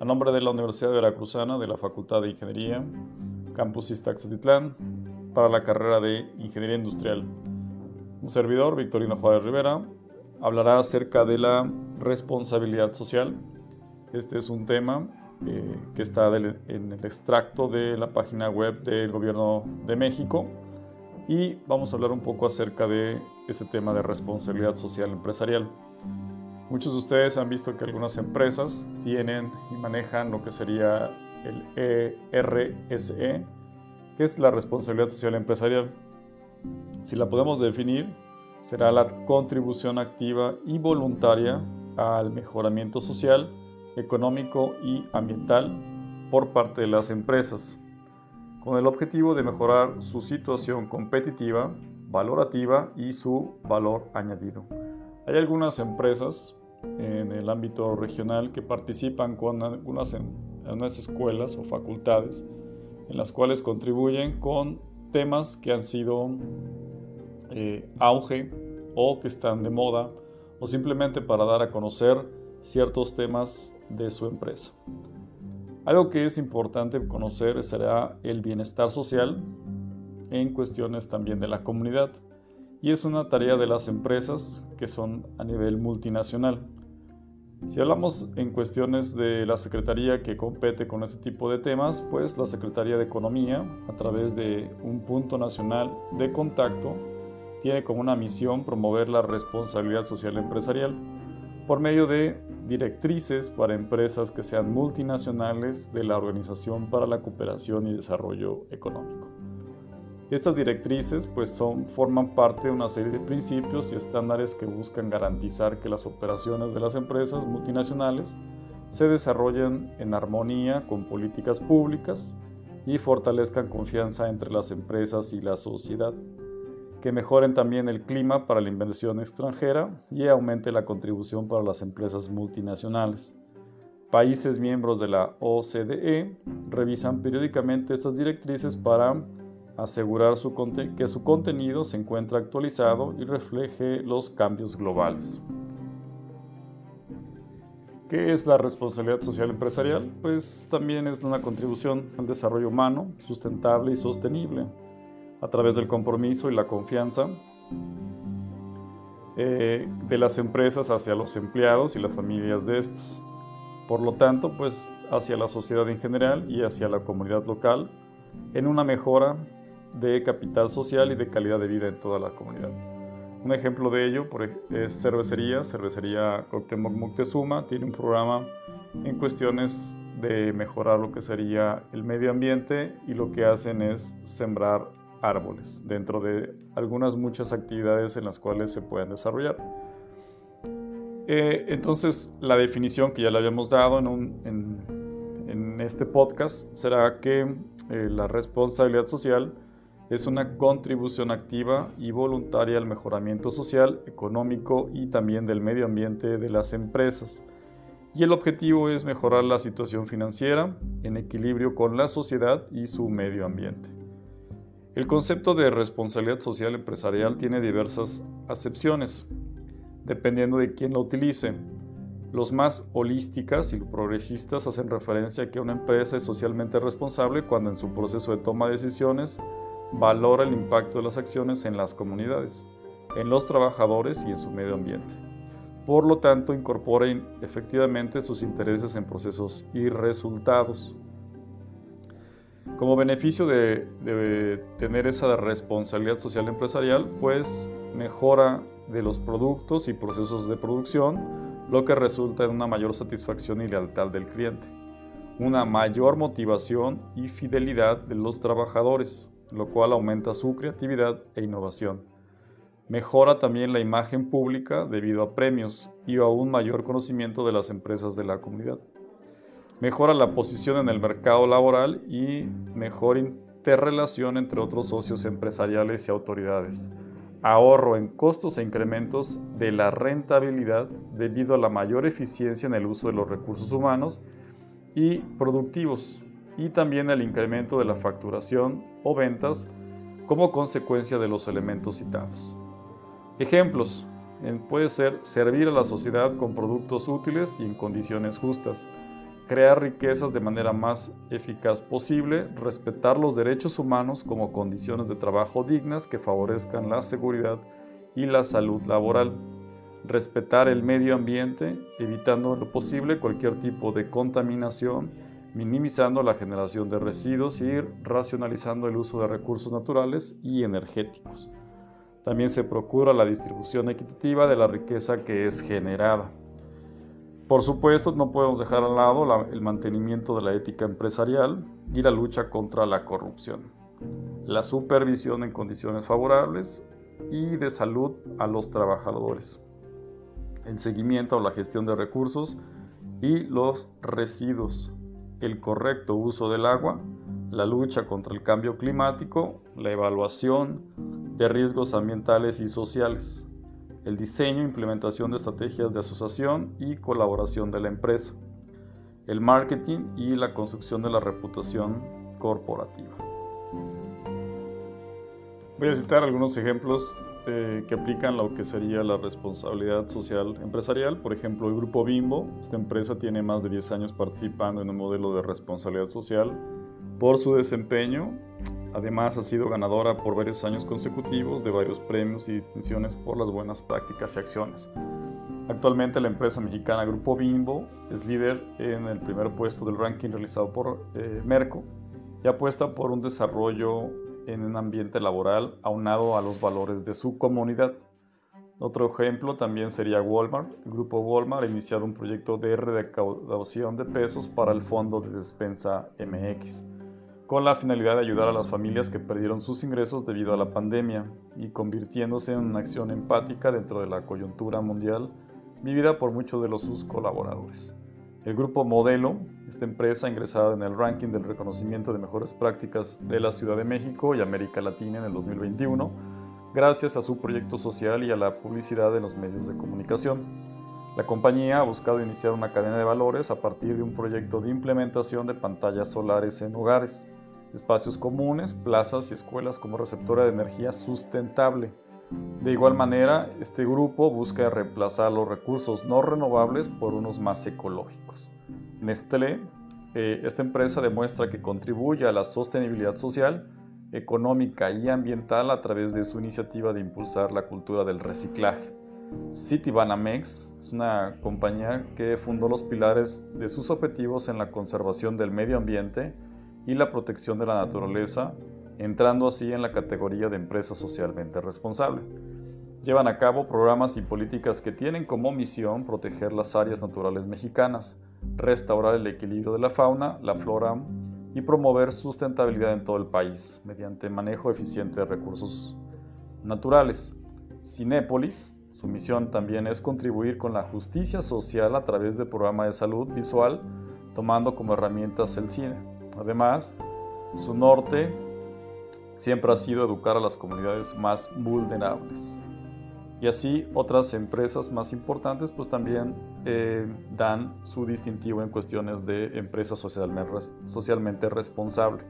A nombre de la Universidad Veracruzana de la Facultad de Ingeniería, Campus Iztaxatitlán, para la carrera de Ingeniería Industrial. Un servidor, Victorino Juárez Rivera, hablará acerca de la responsabilidad social. Este es un tema eh, que está en el extracto de la página web del Gobierno de México y vamos a hablar un poco acerca de este tema de responsabilidad social empresarial. Muchos de ustedes han visto que algunas empresas tienen y manejan lo que sería el ERSE, e, que es la responsabilidad social empresarial. Si la podemos definir, será la contribución activa y voluntaria al mejoramiento social, económico y ambiental por parte de las empresas, con el objetivo de mejorar su situación competitiva, valorativa y su valor añadido. Hay algunas empresas en el ámbito regional que participan con algunas, escuelas o facultades en las cuales contribuyen con temas que han sido eh, auge o que están de moda o simplemente para dar a conocer ciertos temas de su empresa. Algo que es importante conocer será el bienestar social en cuestiones también de la comunidad y es una tarea de las empresas que son a nivel multinacional. Si hablamos en cuestiones de la Secretaría que compete con este tipo de temas, pues la Secretaría de Economía, a través de un punto nacional de contacto, tiene como una misión promover la responsabilidad social empresarial por medio de directrices para empresas que sean multinacionales de la Organización para la Cooperación y Desarrollo Económico. Estas directrices pues forman parte de una serie de principios y estándares que buscan garantizar que las operaciones de las empresas multinacionales se desarrollen en armonía con políticas públicas y fortalezcan confianza entre las empresas y la sociedad que mejoren también el clima para la inversión extranjera y aumente la contribución para las empresas multinacionales. Países miembros de la OCDE revisan periódicamente estas directrices para asegurar que su contenido se encuentre actualizado y refleje los cambios globales. ¿Qué es la responsabilidad social empresarial? Pues también es una contribución al desarrollo humano, sustentable y sostenible a través del compromiso y la confianza eh, de las empresas hacia los empleados y las familias de estos. Por lo tanto, pues hacia la sociedad en general y hacia la comunidad local en una mejora de capital social y de calidad de vida en toda la comunidad. Un ejemplo de ello es cervecería, cervecería Cuauhtémoc Moctezuma, tiene un programa en cuestiones de mejorar lo que sería el medio ambiente y lo que hacen es sembrar árboles, dentro de algunas muchas actividades en las cuales se pueden desarrollar. Eh, entonces, la definición que ya le habíamos dado en, este podcast será que eh, la responsabilidad social es una contribución activa y voluntaria al mejoramiento social, económico y también del medio ambiente de las empresas. Y el objetivo es mejorar la situación financiera en equilibrio con la sociedad y su medio ambiente. El concepto de responsabilidad social empresarial tiene diversas acepciones, dependiendo de quién lo utilice. Los más holísticas y progresistas hacen referencia a que una empresa es socialmente responsable cuando en su proceso de toma de decisiones valora el impacto de las acciones en las comunidades, en los trabajadores y en su medio ambiente. Por lo tanto, incorpora efectivamente sus intereses en procesos y resultados. Como beneficio de, tener esa responsabilidad social empresarial, pues mejora de los productos y procesos de producción, lo que resulta en una mayor satisfacción y lealtad del cliente, una mayor motivación y fidelidad de los trabajadores, lo cual aumenta su creatividad e innovación. Mejora también la imagen pública debido a premios y a un mayor conocimiento de las empresas de la comunidad mejora la posición en el mercado laboral y mejor interrelación entre otros socios empresariales y autoridades. Ahorro en costos e incrementos de la rentabilidad debido a la mayor eficiencia en el uso de los recursos humanos y productivos y también el incremento de la facturación o ventas como consecuencia de los elementos citados. Ejemplos. Puede ser servir a la sociedad con productos útiles y en condiciones justas, crear riquezas de manera más eficaz posible, respetar los derechos humanos como condiciones de trabajo dignas que favorezcan la seguridad y la salud laboral, respetar el medio ambiente, evitando lo posible cualquier tipo de contaminación, minimizando la generación de residuos y racionalizando el uso de recursos naturales y energéticos. También se procura la distribución equitativa de la riqueza que es generada. Por supuesto, no podemos dejar al lado el mantenimiento de la ética empresarial y la lucha contra la corrupción, la supervisión en condiciones favorables y de salud a los trabajadores, el seguimiento a la gestión de recursos y los residuos, el correcto uso del agua, la lucha contra el cambio climático, la evaluación de riesgos ambientales y sociales, el diseño e implementación de estrategias de asociación y colaboración de la empresa, el marketing y la construcción de la reputación corporativa. Voy a citar algunos ejemplos eh, que aplican lo que sería la responsabilidad social empresarial. Por ejemplo, el grupo Bimbo, esta empresa tiene más de 10 años participando en un modelo de responsabilidad social por su desempeño. Además, ha sido ganadora por varios años consecutivos de varios premios y distinciones por las buenas prácticas y acciones. Actualmente la empresa mexicana Grupo Bimbo es líder en el primer puesto del ranking realizado por eh, Merco y apuesta por un desarrollo en un ambiente laboral aunado a los valores de su comunidad. Otro ejemplo también sería Walmart. El grupo Walmart ha iniciado un proyecto de recaudación de pesos para el Fondo de Despensa MX, con la finalidad de ayudar a las familias que perdieron sus ingresos debido a la pandemia y convirtiéndose en una acción empática dentro de la coyuntura mundial vivida por muchos de los sus colaboradores. El grupo Modelo, esta empresa ingresada en el ranking del reconocimiento de mejores prácticas de la Ciudad de México y América Latina en el 2021, gracias a su proyecto social y a la publicidad en los medios de comunicación. La compañía ha buscado iniciar una cadena de valores a partir de un proyecto de implementación de pantallas solares en hogares, espacios comunes, plazas y escuelas como receptora de energía sustentable de igual manera, este grupo busca reemplazar los recursos no renovables por unos más ecológicos. Nestlé, eh, esta empresa demuestra que contribuye a la sostenibilidad social, económica y ambiental a través de su iniciativa de impulsar la cultura del reciclaje. Citibanamex es una compañía que fundó los pilares de sus objetivos en la conservación del medio ambiente y la protección de la naturaleza entrando así en la categoría de empresa socialmente responsable. Llevan a cabo programas y políticas que tienen como misión proteger las áreas naturales mexicanas, restaurar el equilibrio de la fauna, la flora y promover sustentabilidad en todo el país mediante manejo eficiente de recursos naturales. Cinépolis, su misión también es contribuir con la justicia social a través del programa de salud visual, tomando como herramientas el cine. Además, su norte siempre ha sido educar a las comunidades más vulnerables. Y así otras empresas más importantes pues también eh, dan su distintivo en cuestiones de empresa socialmente, socialmente responsable.